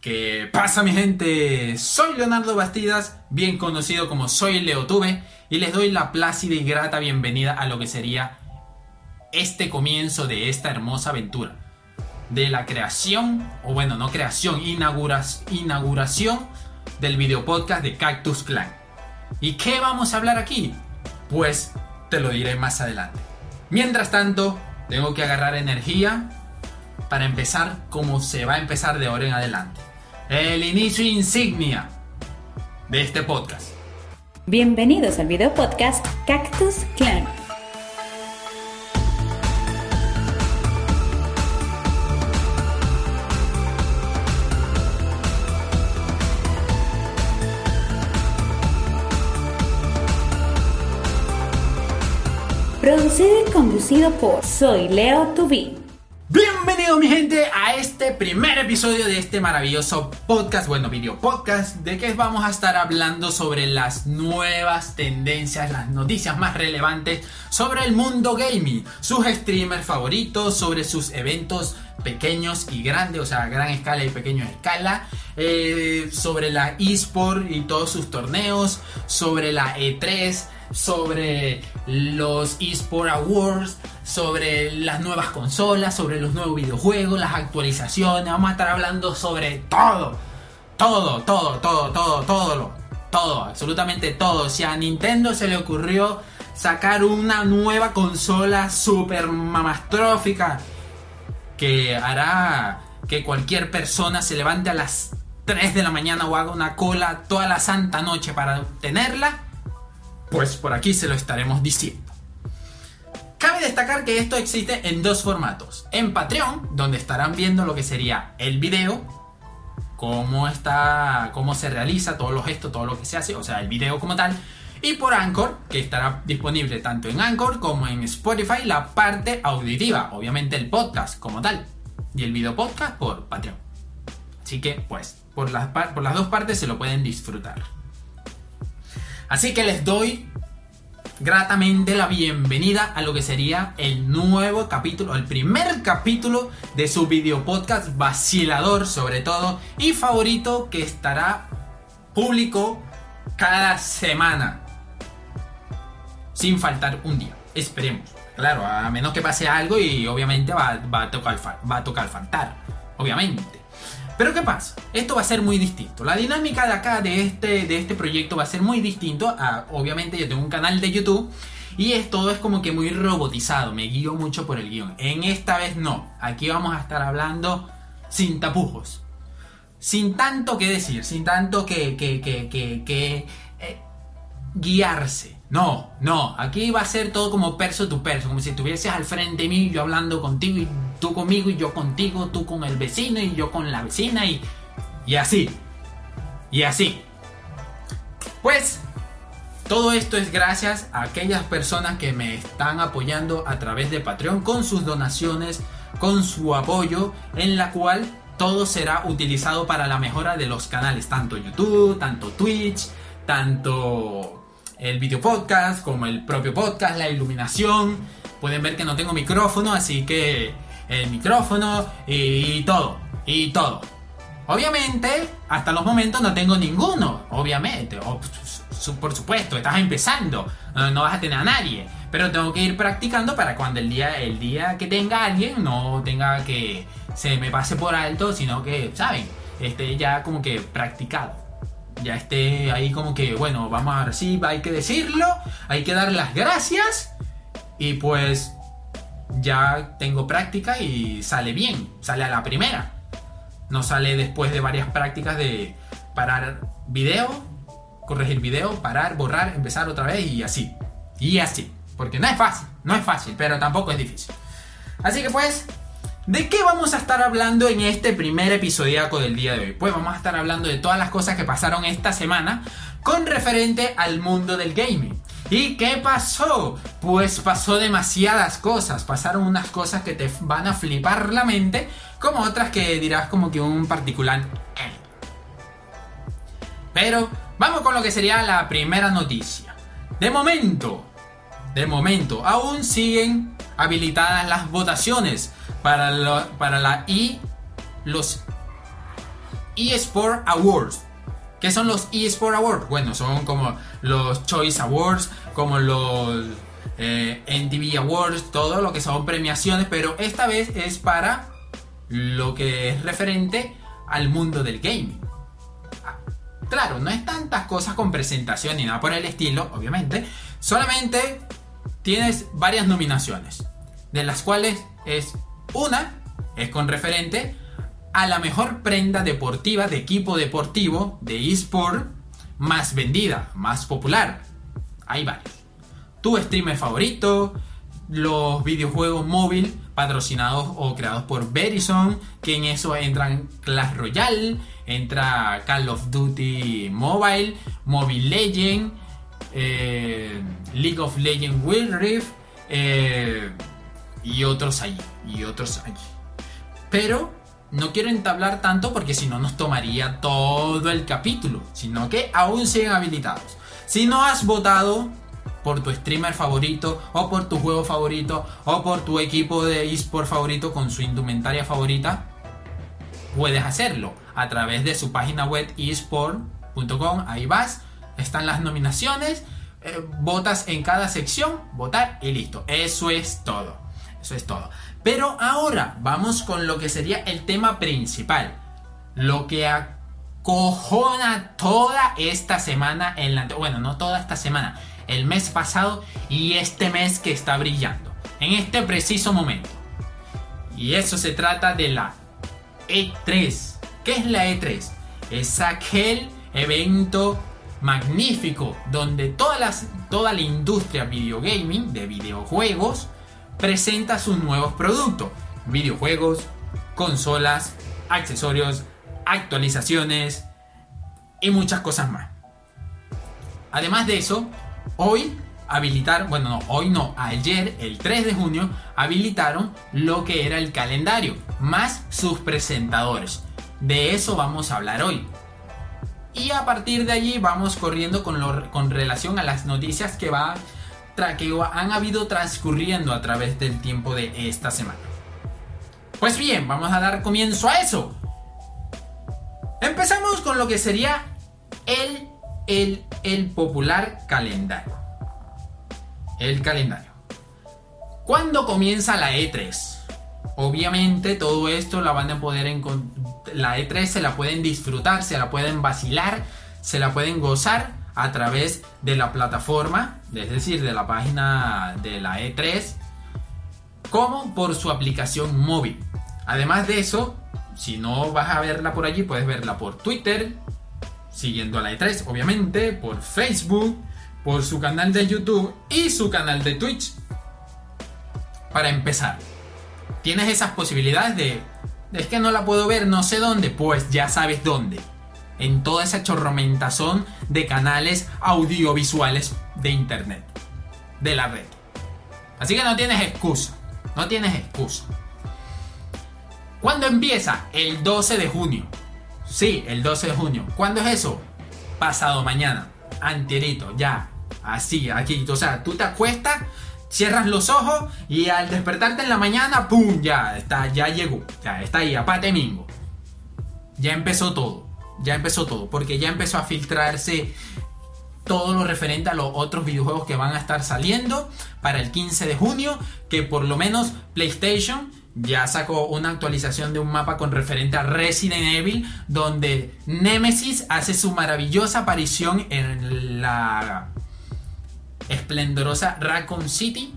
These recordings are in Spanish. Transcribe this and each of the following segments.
¿Qué pasa mi gente? Soy Leonardo Bastidas, bien conocido como Soy Leotube, y les doy la plácida y grata bienvenida a lo que sería este comienzo de esta hermosa aventura. De la creación, o bueno, no creación, inauguración del video podcast de Cactus Clan. ¿Y qué vamos a hablar aquí? Pues te lo diré más adelante. Mientras tanto, tengo que agarrar energía para empezar como se va a empezar de ahora en adelante el inicio insignia de este podcast. Bienvenidos al video podcast Cactus Clan. Producido y conducido por Soy Leo Tubín. Bienvenido mi gente a este primer episodio de este maravilloso podcast, bueno, video podcast, de que vamos a estar hablando sobre las nuevas tendencias, las noticias más relevantes sobre el mundo gaming, sus streamers favoritos, sobre sus eventos pequeños y grandes, o sea, gran escala y pequeña escala, eh, sobre la eSport y todos sus torneos, sobre la E3, sobre los eSport Awards, sobre las nuevas consolas, sobre los nuevos videojuegos, las actualizaciones. Vamos a estar hablando sobre todo. Todo, todo, todo, todo, todo, todo, absolutamente todo. Si a Nintendo se le ocurrió sacar una nueva consola super mamastrófica que hará que cualquier persona se levante a las 3 de la mañana o haga una cola toda la santa noche para tenerla, pues por aquí se lo estaremos diciendo. Cabe destacar que esto existe en dos formatos. En Patreon, donde estarán viendo lo que sería el video, cómo está, cómo se realiza, todos los gestos, todo lo que se hace, o sea, el video como tal. Y por Anchor, que estará disponible tanto en Anchor como en Spotify, la parte auditiva, obviamente el podcast como tal. Y el video podcast por Patreon. Así que, pues, por las, por las dos partes se lo pueden disfrutar. Así que les doy gratamente la bienvenida a lo que sería el nuevo capítulo, el primer capítulo de su video podcast vacilador sobre todo y favorito que estará público cada semana. Sin faltar un día. Esperemos. Claro, a menos que pase algo y obviamente va, a, tocar, va a tocar faltar. Obviamente. Pero ¿qué pasa? Esto va a ser muy distinto. La dinámica de acá, de este, de este proyecto, va a ser muy distinto. A, obviamente yo tengo un canal de YouTube y es, todo es como que muy robotizado. Me guío mucho por el guion. En esta vez no. Aquí vamos a estar hablando sin tapujos. Sin tanto que decir, sin tanto que, eh, guiarse. No, no, aquí va a ser todo como perso tu perso, como si estuvieses al frente de mí, yo hablando contigo y tú conmigo y yo contigo, tú con el vecino y yo con la vecina y, y así. Y así. Pues todo esto es gracias a aquellas personas que me están apoyando a través de Patreon con sus donaciones, con su apoyo, en la cual todo será utilizado para la mejora de los canales, tanto YouTube, tanto Twitch, tanto el video podcast, como el propio podcast, la iluminación. Pueden ver que no tengo micrófono, así que el micrófono y todo, y todo. Obviamente, hasta los momentos no tengo ninguno, obviamente. por supuesto, estás empezando, no vas a tener a nadie. Pero tengo que ir practicando para cuando el día, el día que tenga alguien no tenga que se me pase por alto, sino que, ¿saben? Esté ya como que practicado ya esté ahí como que, bueno, vamos a ver, sí, hay que decirlo, hay que dar las gracias y pues ya tengo práctica y sale bien, sale a la primera. No sale después de varias prácticas de parar video, corregir video, parar, borrar, empezar otra vez y así. Y así. Porque no es fácil, no es fácil, pero tampoco es difícil. Así que pues, ¿De qué vamos a estar hablando en este primer episodio del día de hoy? Pues vamos a estar hablando de todas las cosas que pasaron esta semana con referente al mundo del gaming. ¿Y qué pasó? Pues pasó demasiadas cosas. Pasaron unas cosas que te van a flipar la mente, como otras que dirás como que un particular... Eh. Pero vamos con lo que sería la primera noticia. De momento, de momento, aún siguen habilitadas las votaciones para, para la I, los eSport Awards. ¿Qué son los eSport Awards? Bueno, son como los Choice Awards, como los eh, NTV Awards, todo lo que son premiaciones, pero esta vez es para lo que es referente al mundo del gaming. Ah, claro, no es tantas cosas con presentación ni nada por el estilo, obviamente. Solamente tienes varias nominaciones, de las cuales es una, es con referente a la mejor prenda deportiva de equipo deportivo de eSport más vendida, más popular. Hay varios. Tu streamer favorito, los videojuegos móvil patrocinados o creados por Verizon, que en eso entran Clash Royale, entra Call of Duty Mobile, Mobile Legend, eh, League of Legends Wild Rift eh, y otros allí, y otros allí. Pero no quiero entablar tanto porque si no nos tomaría todo el capítulo, sino que aún siguen habilitados. Si no has votado por tu streamer favorito o por tu juego favorito o por tu equipo de eSport favorito con su indumentaria favorita, puedes hacerlo a través de su página web esport.com. Ahí vas, están las nominaciones, eh, votas en cada sección, votar y listo. Eso es todo. Eso es todo. Pero ahora vamos con lo que sería el tema principal. Lo que acojona toda esta semana en la... Bueno, no toda esta semana. El mes pasado y este mes que está brillando. En este preciso momento. Y eso se trata de la E3. ¿Qué es la E3? Es aquel evento magnífico donde todas las, toda la industria videogaming de videojuegos presenta sus nuevos productos, videojuegos, consolas, accesorios, actualizaciones y muchas cosas más. Además de eso, hoy habilitaron, bueno, no, hoy no, ayer, el 3 de junio, habilitaron lo que era el calendario, más sus presentadores. De eso vamos a hablar hoy. Y a partir de allí vamos corriendo con, lo, con relación a las noticias que va que han habido transcurriendo a través del tiempo de esta semana. Pues bien, vamos a dar comienzo a eso. Empezamos con lo que sería el, el, el popular calendario. El calendario. ¿Cuándo comienza la E3? Obviamente todo esto la van a poder la E3 se la pueden disfrutar, se la pueden vacilar, se la pueden gozar a través de la plataforma, es decir, de la página de la E3, como por su aplicación móvil. Además de eso, si no vas a verla por allí, puedes verla por Twitter, siguiendo a la E3, obviamente, por Facebook, por su canal de YouTube y su canal de Twitch. Para empezar, tienes esas posibilidades de... Es que no la puedo ver, no sé dónde, pues ya sabes dónde en toda esa chorromentazón de canales audiovisuales de internet, de la red. Así que no tienes excusa, no tienes excusa. ¿Cuándo empieza? El 12 de junio. Sí, el 12 de junio. ¿Cuándo es eso? Pasado mañana, anterito, ya, así, aquí. O sea, tú te acuestas, cierras los ojos y al despertarte en la mañana, ¡pum! Ya está, ya llegó, ya está ahí, apate mingo. Ya empezó todo ya empezó todo, porque ya empezó a filtrarse todo lo referente a los otros videojuegos que van a estar saliendo para el 15 de junio, que por lo menos PlayStation ya sacó una actualización de un mapa con referente a Resident Evil, donde Nemesis hace su maravillosa aparición en la esplendorosa Raccoon City,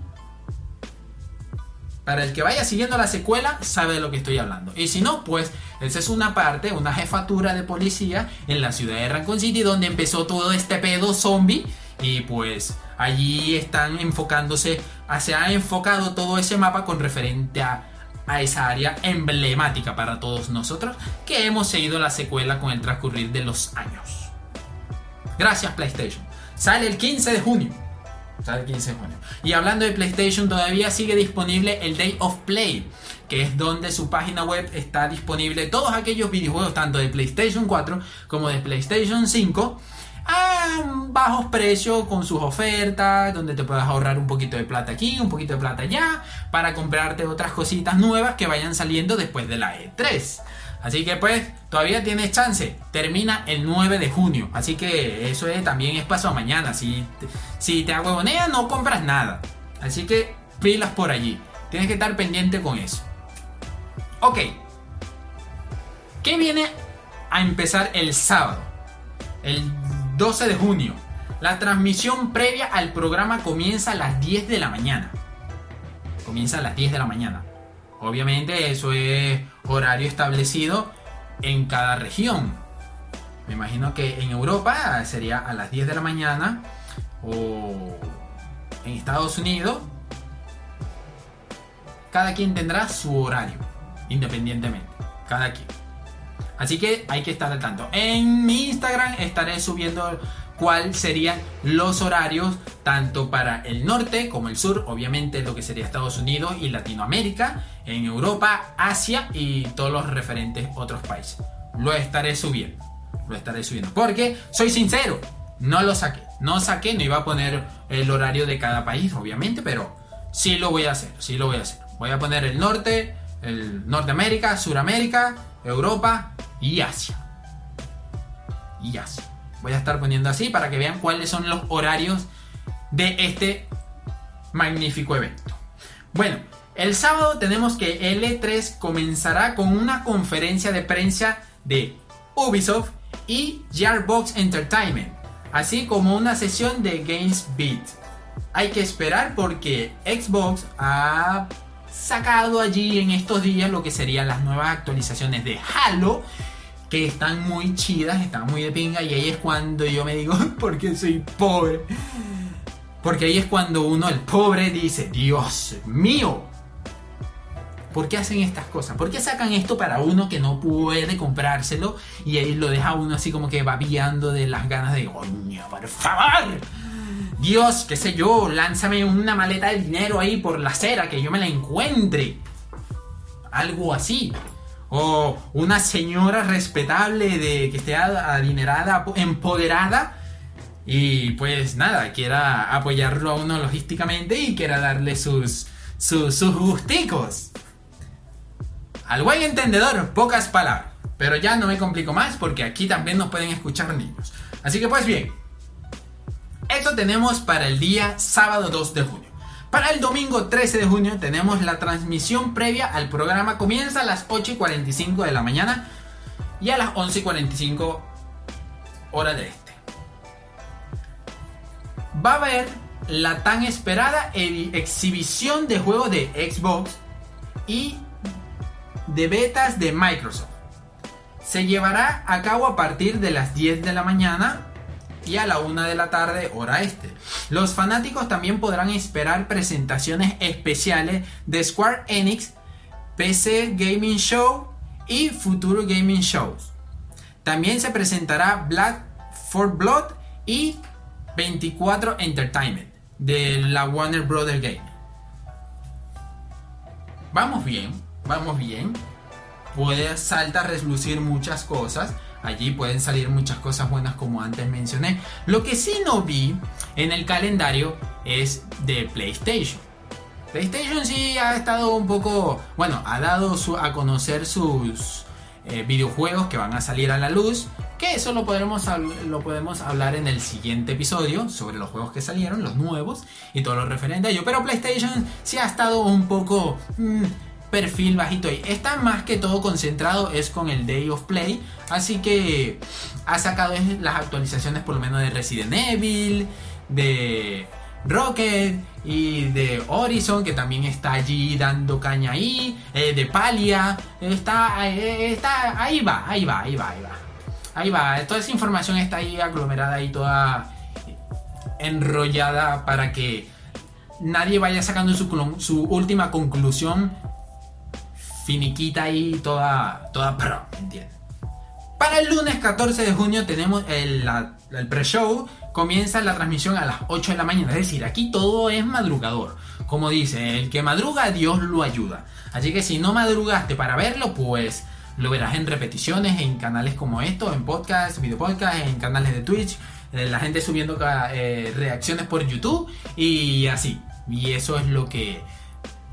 para el que vaya siguiendo la secuela, sabe de lo que estoy hablando. Y si no, pues esa es una parte, una jefatura de policía en la ciudad de Raccoon City, donde empezó todo este pedo zombie. Y pues allí están enfocándose, se ha enfocado todo ese mapa con referente a, a esa área emblemática para todos nosotros que hemos seguido la secuela con el transcurrir de los años. Gracias PlayStation. Sale el 15 de junio. 15 Y hablando de PlayStation, todavía sigue disponible el Day of Play, que es donde su página web está disponible todos aquellos videojuegos, tanto de PlayStation 4 como de PlayStation 5 a bajos precios con sus ofertas, donde te puedas ahorrar un poquito de plata aquí, un poquito de plata allá, para comprarte otras cositas nuevas que vayan saliendo después de la E3. Así que pues todavía tienes chance. Termina el 9 de junio. Así que eso también es paso mañana. Si, si te aguaboneas no compras nada. Así que pilas por allí. Tienes que estar pendiente con eso. Ok. ¿Qué viene a empezar el sábado? El 12 de junio. La transmisión previa al programa comienza a las 10 de la mañana. Comienza a las 10 de la mañana. Obviamente eso es horario establecido en cada región. Me imagino que en Europa sería a las 10 de la mañana o en Estados Unidos. Cada quien tendrá su horario, independientemente. Cada quien. Así que hay que estar al tanto. En mi Instagram estaré subiendo cuáles serían los horarios tanto para el norte como el sur, obviamente lo que sería Estados Unidos y Latinoamérica, en Europa, Asia y todos los referentes otros países. Lo estaré subiendo, lo estaré subiendo, porque soy sincero, no lo saqué, no saqué, no iba a poner el horario de cada país, obviamente, pero sí lo voy a hacer, sí lo voy a hacer. Voy a poner el norte, el Norteamérica, Suramérica, Europa y Asia. Y Asia. Voy a estar poniendo así para que vean cuáles son los horarios de este magnífico evento. Bueno, el sábado tenemos que L3 comenzará con una conferencia de prensa de Ubisoft y Gearbox Entertainment, así como una sesión de Games Beat. Hay que esperar porque Xbox ha sacado allí en estos días lo que serían las nuevas actualizaciones de Halo que están muy chidas, están muy de pinga y ahí es cuando yo me digo, porque soy pobre. Porque ahí es cuando uno, el pobre, dice, Dios mío, ¿por qué hacen estas cosas? ¿Por qué sacan esto para uno que no puede comprárselo y ahí lo deja uno así como que babiando de las ganas de, coño, por favor? Dios, qué sé yo, lánzame una maleta de dinero ahí por la acera que yo me la encuentre. Algo así o una señora respetable de que esté adinerada, empoderada y pues nada, quiera apoyarlo a uno logísticamente y quiera darle sus, sus, sus gusticos. Al buen entendedor, pocas palabras. Pero ya no me complico más porque aquí también nos pueden escuchar niños. Así que pues bien, esto tenemos para el día sábado 2 de junio. Para el domingo 13 de junio tenemos la transmisión previa al programa. Comienza a las 8 y 45 de la mañana y a las 11 y 45 hora de este. Va a haber la tan esperada exhibición de juegos de Xbox y de betas de Microsoft. Se llevará a cabo a partir de las 10 de la mañana y a la 1 de la tarde hora este. Los fanáticos también podrán esperar presentaciones especiales de Square Enix, PC Gaming Show y Futuro Gaming Shows. También se presentará Black for Blood y 24 Entertainment de la Warner Brothers Game. Vamos bien, vamos bien. Puede saltar a reslucir muchas cosas Allí pueden salir muchas cosas buenas como antes mencioné. Lo que sí no vi en el calendario es de PlayStation. PlayStation sí ha estado un poco, bueno, ha dado a conocer sus eh, videojuegos que van a salir a la luz. Que eso lo podemos, lo podemos hablar en el siguiente episodio sobre los juegos que salieron, los nuevos y todo lo referente a ello. Pero PlayStation sí ha estado un poco... Mm, perfil bajito y está más que todo concentrado es con el Day of Play así que ha sacado las actualizaciones por lo menos de Resident Evil de Rocket y de Horizon que también está allí dando caña ahí eh, de Palia está, eh, está ahí va ahí va ahí va ahí va. Ahí va toda esa información está ahí aglomerada y toda enrollada para que nadie vaya sacando su, su última conclusión finiquita ahí, toda, toda pro, ¿entiendes? Para el lunes 14 de junio tenemos el, el pre-show, comienza la transmisión a las 8 de la mañana, es decir, aquí todo es madrugador. Como dice, el que madruga, Dios lo ayuda. Así que si no madrugaste para verlo, pues lo verás en repeticiones, en canales como estos, en podcast, video podcast, en canales de Twitch, eh, la gente subiendo eh, reacciones por YouTube y así. Y eso es lo que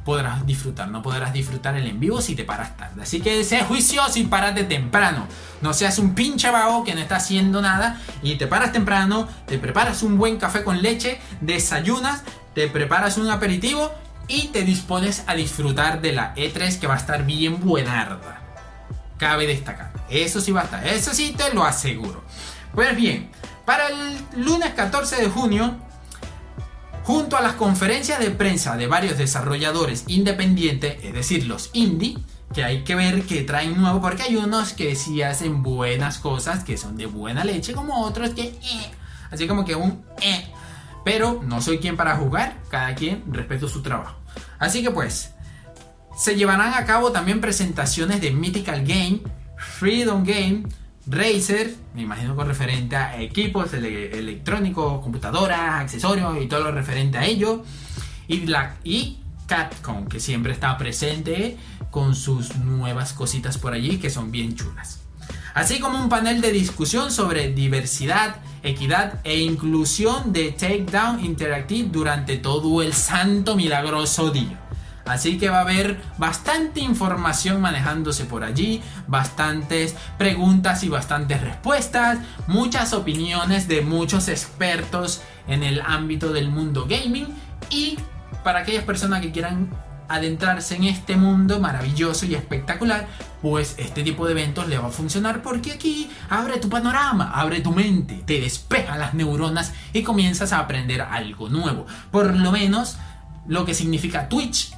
podrás disfrutar. No podrás disfrutar el en vivo si te paras tarde. Así que sé juicioso y párate temprano. No seas un pinche vago que no está haciendo nada y te paras temprano, te preparas un buen café con leche, desayunas, te preparas un aperitivo y te dispones a disfrutar de la E3 que va a estar bien buenarda. Cabe destacar. Eso sí va a estar. Eso sí te lo aseguro. Pues bien, para el lunes 14 de junio junto a las conferencias de prensa de varios desarrolladores independientes, es decir, los indie, que hay que ver que traen nuevo, porque hay unos que sí hacen buenas cosas, que son de buena leche, como otros que... Eh, así como que un... Eh. Pero no soy quien para jugar, cada quien respeto su trabajo. Así que pues, se llevarán a cabo también presentaciones de Mythical Game, Freedom Game, Razer, me imagino con referente a equipos electrónicos, computadoras, accesorios y todo lo referente a ello. Y, la, y Capcom, que siempre está presente con sus nuevas cositas por allí que son bien chulas. Así como un panel de discusión sobre diversidad, equidad e inclusión de Takedown Interactive durante todo el santo milagroso día. Así que va a haber bastante información manejándose por allí, bastantes preguntas y bastantes respuestas, muchas opiniones de muchos expertos en el ámbito del mundo gaming y para aquellas personas que quieran adentrarse en este mundo maravilloso y espectacular, pues este tipo de eventos le va a funcionar porque aquí abre tu panorama, abre tu mente, te despeja las neuronas y comienzas a aprender algo nuevo. Por lo menos lo que significa Twitch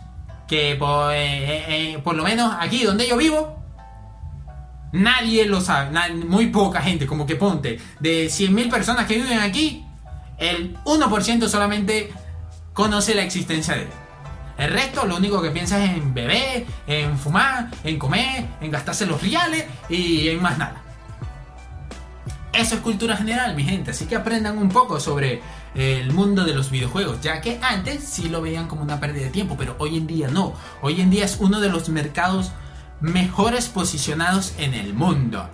que por, eh, eh, eh, por lo menos aquí donde yo vivo, nadie lo sabe, muy poca gente, como que ponte, de 100.000 personas que viven aquí, el 1% solamente conoce la existencia de él. El resto lo único que piensa es en beber, en fumar, en comer, en gastarse los reales y en más nada. Eso es cultura general, mi gente. Así que aprendan un poco sobre el mundo de los videojuegos, ya que antes sí lo veían como una pérdida de tiempo, pero hoy en día no. Hoy en día es uno de los mercados mejores posicionados en el mundo.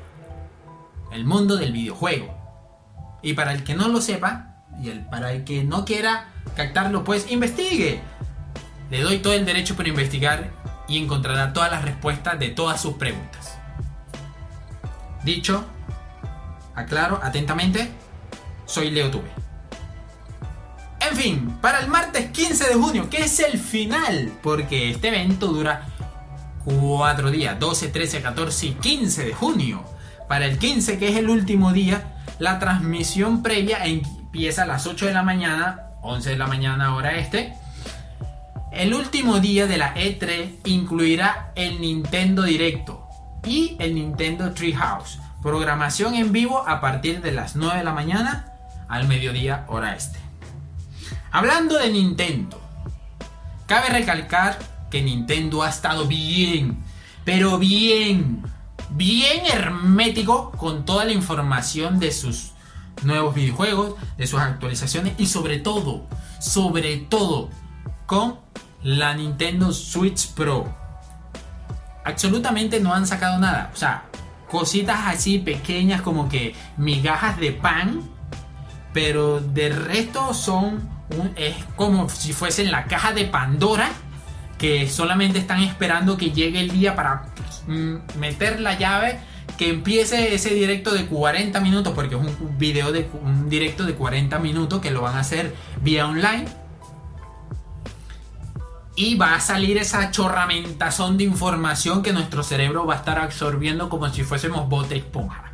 El mundo del videojuego. Y para el que no lo sepa, y el, para el que no quiera captarlo, pues investigue. Le doy todo el derecho para investigar y encontrará todas las respuestas de todas sus preguntas. Dicho, aclaro atentamente, soy Leo Tuve. Fin, para el martes 15 de junio, que es el final, porque este evento dura 4 días, 12, 13, 14 y 15 de junio. Para el 15, que es el último día, la transmisión previa empieza a las 8 de la mañana, 11 de la mañana hora este. El último día de la E3 incluirá el Nintendo Directo y el Nintendo Treehouse. Programación en vivo a partir de las 9 de la mañana al mediodía hora este. Hablando de Nintendo, cabe recalcar que Nintendo ha estado bien, pero bien, bien hermético con toda la información de sus nuevos videojuegos, de sus actualizaciones y sobre todo, sobre todo con la Nintendo Switch Pro. Absolutamente no han sacado nada, o sea, cositas así pequeñas como que migajas de pan, pero de resto son es como si fuesen la caja de Pandora que solamente están esperando que llegue el día para mm, meter la llave que empiece ese directo de 40 minutos porque es un video de un directo de 40 minutos que lo van a hacer vía online y va a salir esa chorramentazón de información que nuestro cerebro va a estar absorbiendo como si fuésemos bote esponja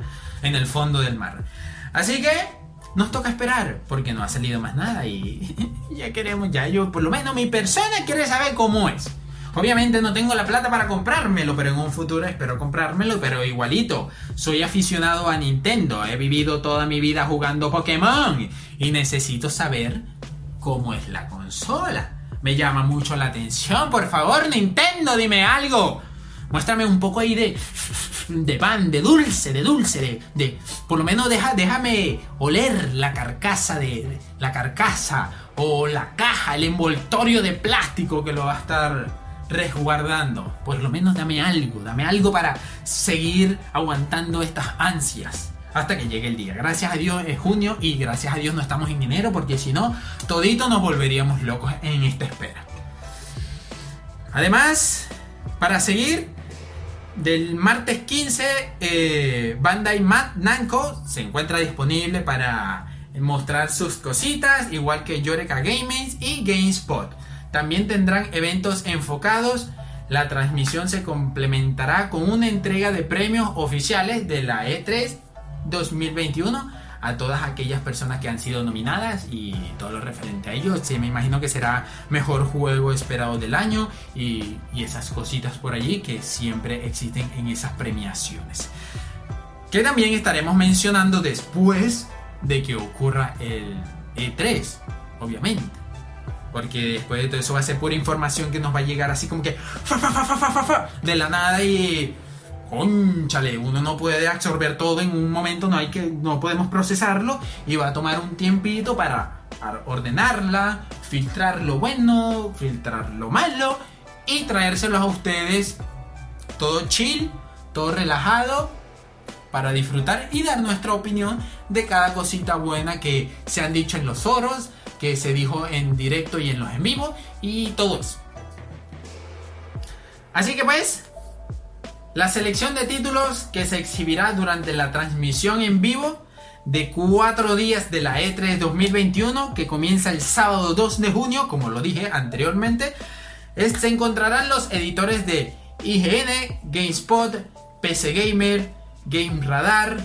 en el fondo del mar. Así que nos toca esperar porque no ha salido más nada y ya queremos, ya yo, por lo menos mi persona quiere saber cómo es. Obviamente no tengo la plata para comprármelo, pero en un futuro espero comprármelo, pero igualito. Soy aficionado a Nintendo, he vivido toda mi vida jugando Pokémon y necesito saber cómo es la consola. Me llama mucho la atención, por favor Nintendo, dime algo. Muéstrame un poco ahí de de pan, de dulce, de dulce, de, por lo menos deja, déjame oler la carcasa de, la carcasa o la caja, el envoltorio de plástico que lo va a estar resguardando. Por lo menos dame algo, dame algo para seguir aguantando estas ansias hasta que llegue el día. Gracias a Dios es junio y gracias a Dios no estamos en enero porque si no, todito nos volveríamos locos en esta espera. Además, para seguir, del martes 15, eh, Bandai Namco se encuentra disponible para mostrar sus cositas, igual que Yoreka Gaming y GameSpot. También tendrán eventos enfocados. La transmisión se complementará con una entrega de premios oficiales de la E3 2021 a todas aquellas personas que han sido nominadas y todo lo referente a ellos. Sí, me imagino que será mejor juego esperado del año y, y esas cositas por allí que siempre existen en esas premiaciones. Que también estaremos mencionando después de que ocurra el E3, obviamente. Porque después de todo eso va a ser pura información que nos va a llegar así como que de la nada y conchale, uno no puede absorber todo en un momento, no hay que no podemos procesarlo y va a tomar un tiempito para, ordenarla, filtrar lo bueno, filtrar lo malo y traérselos a ustedes todo chill, todo relajado para disfrutar y dar nuestra opinión de cada cosita buena que se han dicho en los foros, que se dijo en directo y en los en vivo y todo eso. Así que pues, la selección de títulos que se exhibirá durante la transmisión en vivo de cuatro días de la E3 2021 que comienza el sábado 2 de junio, como lo dije anteriormente, se encontrarán los editores de IGN, GameSpot, PC Gamer, Game Radar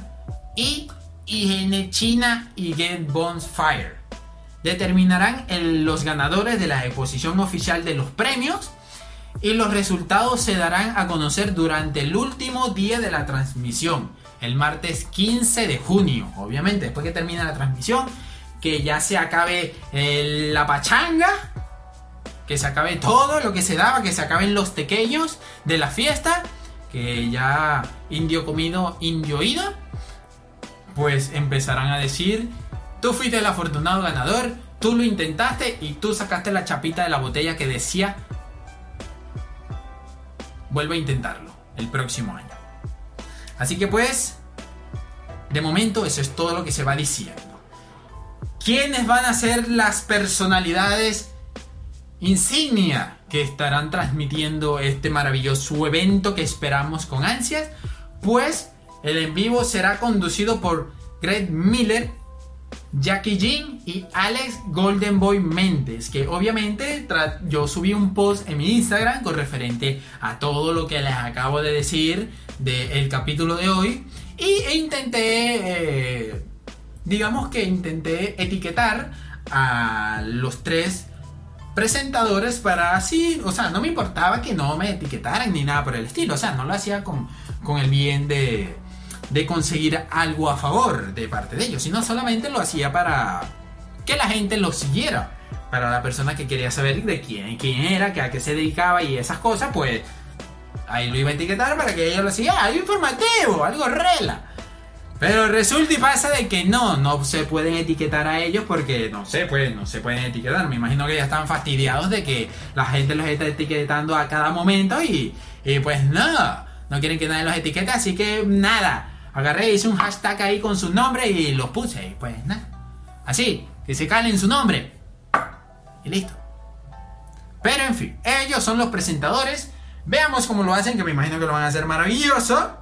y IGN China y Game Bonfire. Determinarán los ganadores de la exposición oficial de los premios y los resultados se darán a conocer durante el último día de la transmisión, el martes 15 de junio. Obviamente, después que termine la transmisión, que ya se acabe eh, la pachanga, que se acabe todo lo que se daba, que se acaben los pequeños de la fiesta que ya indio comido, indio ido, pues empezarán a decir, tú fuiste el afortunado ganador, tú lo intentaste y tú sacaste la chapita de la botella que decía, vuelve a intentarlo el próximo año. Así que pues, de momento eso es todo lo que se va diciendo. ¿Quiénes van a ser las personalidades insignia que estarán transmitiendo este maravilloso evento que esperamos con ansias, pues el en vivo será conducido por Greg Miller, Jackie Jean y Alex Goldenboy Mendes, que obviamente yo subí un post en mi Instagram con referente a todo lo que les acabo de decir del capítulo de hoy y e intenté, eh, digamos que intenté etiquetar a los tres presentadores para así, o sea, no me importaba que no me etiquetaran ni nada por el estilo, o sea, no lo hacía con, con el bien de, de conseguir algo a favor de parte de ellos, sino solamente lo hacía para que la gente lo siguiera. Para la persona que quería saber de quién, quién era, que a qué se dedicaba y esas cosas, pues ahí lo iba a etiquetar para que ellos lo siguieran. Algo informativo, algo rela. Pero resulta y pasa de que no, no se pueden etiquetar a ellos porque no sé, pues no se pueden etiquetar. Me imagino que ya están fastidiados de que la gente los está etiquetando a cada momento y, pues nada, no quieren que nadie los etiquete, así que nada. Agarré, hice un hashtag ahí con su nombre y los puse y pues nada. Así, que se calen su nombre. Y listo. Pero en fin, ellos son los presentadores. Veamos cómo lo hacen, que me imagino que lo van a hacer maravilloso.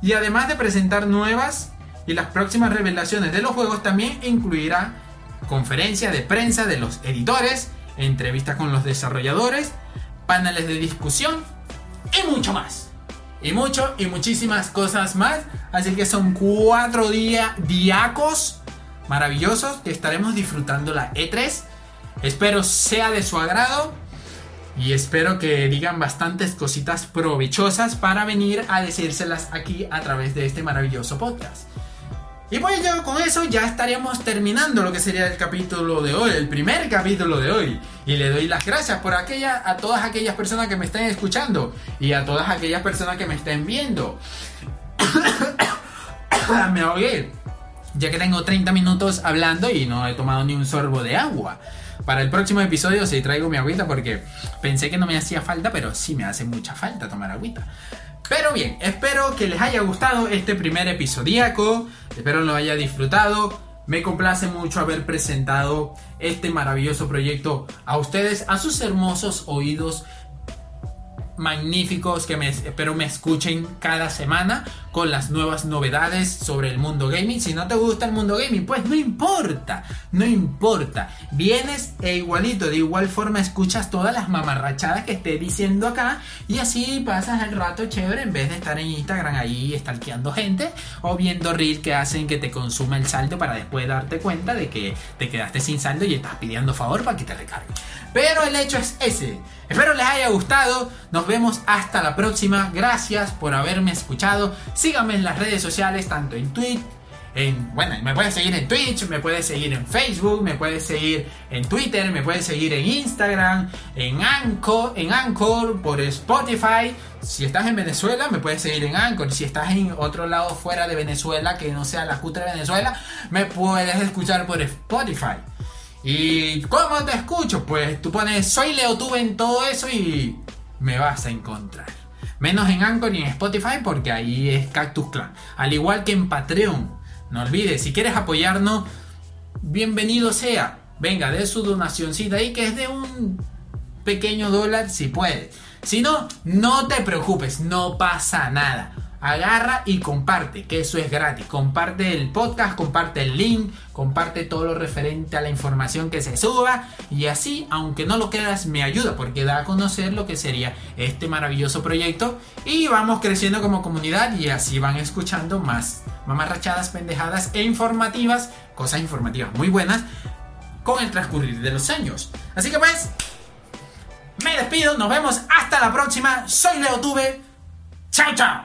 Y además de presentar nuevas y las próximas revelaciones de los juegos también incluirá conferencia de prensa de los editores, entrevistas con los desarrolladores, paneles de discusión y mucho más. Y mucho y muchísimas cosas más. Así que son cuatro días diacos maravillosos que estaremos disfrutando la E3. Espero sea de su agrado. Y espero que digan bastantes cositas provechosas para venir a decírselas aquí a través de este maravilloso podcast. Y pues yo con eso ya estaríamos terminando lo que sería el capítulo de hoy, el primer capítulo de hoy. Y le doy las gracias por aquella, a todas aquellas personas que me estén escuchando y a todas aquellas personas que me estén viendo. me ahogué, ya que tengo 30 minutos hablando y no he tomado ni un sorbo de agua. Para el próximo episodio sí traigo mi agüita porque pensé que no me hacía falta, pero sí me hace mucha falta tomar agüita. Pero bien, espero que les haya gustado este primer episodiaco, espero lo haya disfrutado. Me complace mucho haber presentado este maravilloso proyecto a ustedes, a sus hermosos oídos magníficos que me, espero me escuchen cada semana con las nuevas novedades sobre el mundo gaming. Si no te gusta el mundo gaming, pues no importa, no importa. Vienes e igualito, de igual forma escuchas todas las mamarrachadas que esté diciendo acá y así pasas el rato chévere en vez de estar en Instagram ahí stalkeando gente o viendo reels que hacen que te consuma el saldo para después darte cuenta de que te quedaste sin saldo y estás pidiendo favor para que te recargue. Pero el hecho es ese. Espero les haya gustado. Nos vemos hasta la próxima. Gracias por haberme escuchado. Síganme en las redes sociales, tanto en Twitter. En, bueno, me puedes seguir en Twitch, me puedes seguir en Facebook, me puedes seguir en Twitter, me puedes seguir en Instagram, en Anchor, en Anchor, por Spotify. Si estás en Venezuela, me puedes seguir en Anchor. Si estás en otro lado fuera de Venezuela, que no sea la cutre Venezuela, me puedes escuchar por Spotify. ¿Y cómo te escucho? Pues tú pones soy Leotube en todo eso y me vas a encontrar. Menos en Anchor y en Spotify porque ahí es Cactus Clan. Al igual que en Patreon. No olvides, si quieres apoyarnos, bienvenido sea. Venga, de su donacióncita ahí que es de un pequeño dólar si puedes. Si no, no te preocupes, no pasa nada agarra y comparte, que eso es gratis. Comparte el podcast, comparte el link, comparte todo lo referente a la información que se suba y así, aunque no lo quedas, me ayuda porque da a conocer lo que sería este maravilloso proyecto y vamos creciendo como comunidad y así van escuchando más mamarrachadas, pendejadas e informativas, cosas informativas muy buenas con el transcurrir de los años. Así que pues, me despido, nos vemos hasta la próxima. Soy Leotube. Chao, chao.